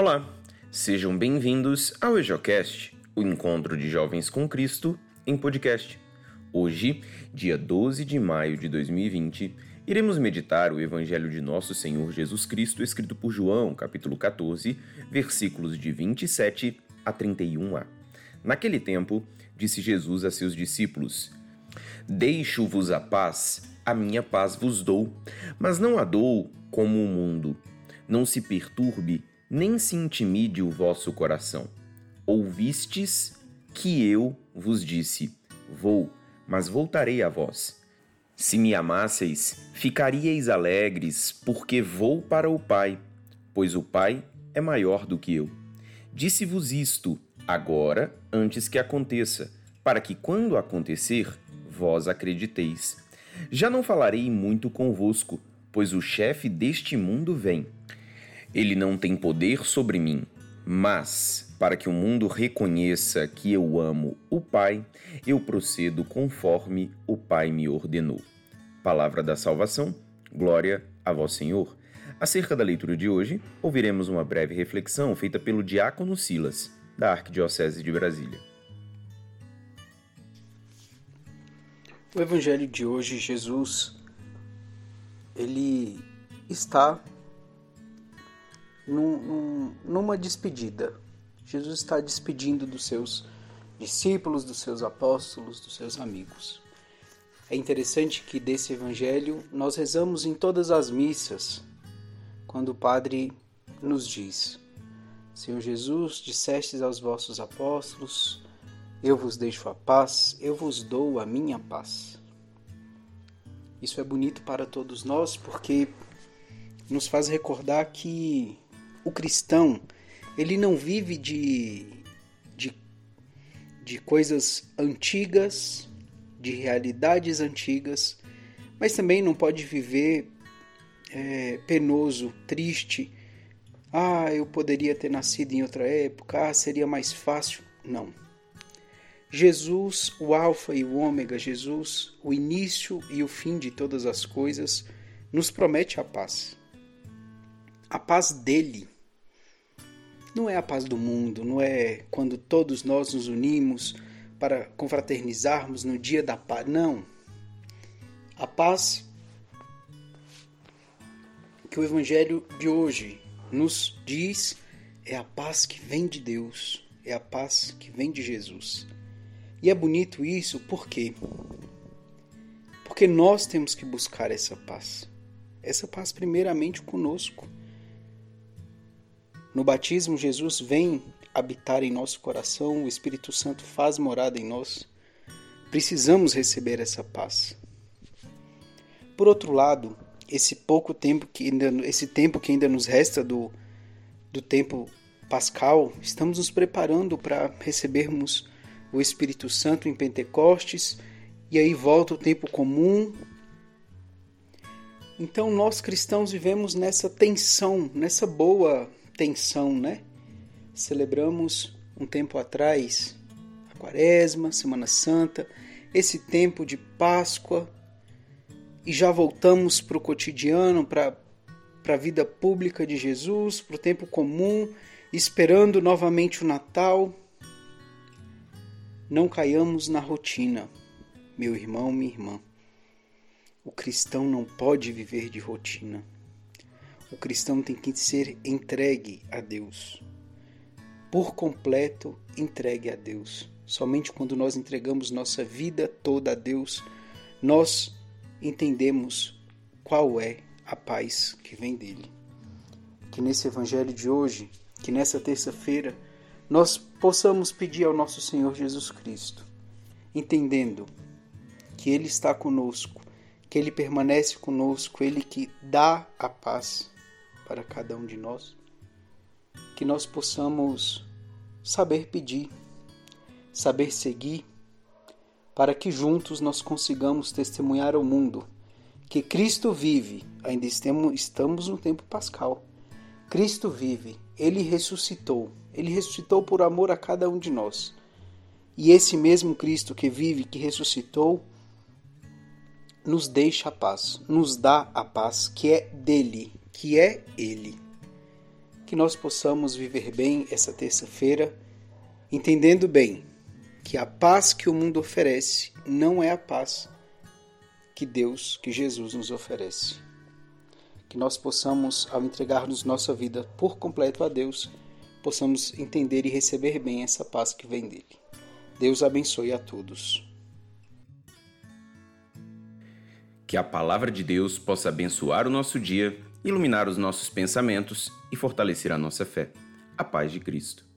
Olá, sejam bem-vindos ao EJOcast, o encontro de jovens com Cristo em podcast. Hoje, dia 12 de maio de 2020, iremos meditar o Evangelho de Nosso Senhor Jesus Cristo escrito por João, capítulo 14, versículos de 27 a 31a. Naquele tempo, disse Jesus a seus discípulos: Deixo-vos a paz, a minha paz vos dou, mas não a dou como o mundo. Não se perturbe, nem se intimide o vosso coração. Ouvistes que eu vos disse: Vou, mas voltarei a vós. Se me amasseis, ficaríeis alegres, porque vou para o Pai, pois o Pai é maior do que eu. Disse-vos isto agora, antes que aconteça, para que quando acontecer, vós acrediteis. Já não falarei muito convosco, pois o chefe deste mundo vem. Ele não tem poder sobre mim, mas, para que o mundo reconheça que eu amo o Pai, eu procedo conforme o Pai me ordenou. Palavra da salvação, glória a Vós, Senhor. Acerca da leitura de hoje, ouviremos uma breve reflexão feita pelo diácono Silas, da Arquidiocese de Brasília. O evangelho de hoje, Jesus, ele está num, num, numa despedida. Jesus está despedindo dos seus discípulos, dos seus apóstolos, dos seus amigos. É interessante que desse evangelho nós rezamos em todas as missas, quando o Padre nos diz: Senhor Jesus, dissestes aos vossos apóstolos, eu vos deixo a paz, eu vos dou a minha paz. Isso é bonito para todos nós porque nos faz recordar que o cristão ele não vive de, de, de coisas antigas, de realidades antigas, mas também não pode viver é, penoso, triste. Ah, eu poderia ter nascido em outra época, ah, seria mais fácil. Não Jesus, o Alfa e o Ômega, Jesus, o início e o fim de todas as coisas, nos promete a paz. A paz dele. Não é a paz do mundo, não é quando todos nós nos unimos para confraternizarmos no dia da paz. Não. A paz que o Evangelho de hoje nos diz é a paz que vem de Deus, é a paz que vem de Jesus. E é bonito isso por quê? Porque nós temos que buscar essa paz. Essa paz, primeiramente, conosco. No batismo, Jesus vem habitar em nosso coração, o Espírito Santo faz morada em nós. Precisamos receber essa paz. Por outro lado, esse pouco tempo que ainda, esse tempo que ainda nos resta do, do tempo pascal, estamos nos preparando para recebermos o Espírito Santo em Pentecostes, e aí volta o tempo comum. Então nós cristãos vivemos nessa tensão, nessa boa tensão, né? Celebramos um tempo atrás a Quaresma, Semana Santa, esse tempo de Páscoa, e já voltamos para o cotidiano, para a vida pública de Jesus, para o tempo comum, esperando novamente o Natal. Não caiamos na rotina, meu irmão, minha irmã. O cristão não pode viver de rotina. O cristão tem que ser entregue a Deus. Por completo entregue a Deus. Somente quando nós entregamos nossa vida toda a Deus, nós entendemos qual é a paz que vem dele. Que nesse evangelho de hoje, que nessa terça-feira, nós possamos pedir ao nosso Senhor Jesus Cristo, entendendo que Ele está conosco, que Ele permanece conosco, Ele que dá a paz para cada um de nós, que nós possamos saber pedir, saber seguir, para que juntos nós consigamos testemunhar ao mundo que Cristo vive, ainda estamos no tempo pascal. Cristo vive, ele ressuscitou ele ressuscitou por amor a cada um de nós. E esse mesmo Cristo que vive, que ressuscitou, nos deixa a paz, nos dá a paz que é dele, que é ele. que nós possamos viver bem essa terça-feira, entendendo bem que a paz que o mundo oferece não é a paz que Deus, que Jesus nos oferece. Que nós possamos, ao entregarmos nossa vida por completo a Deus, possamos entender e receber bem essa paz que vem dele. Deus abençoe a todos. Que a palavra de Deus possa abençoar o nosso dia, iluminar os nossos pensamentos e fortalecer a nossa fé. A paz de Cristo.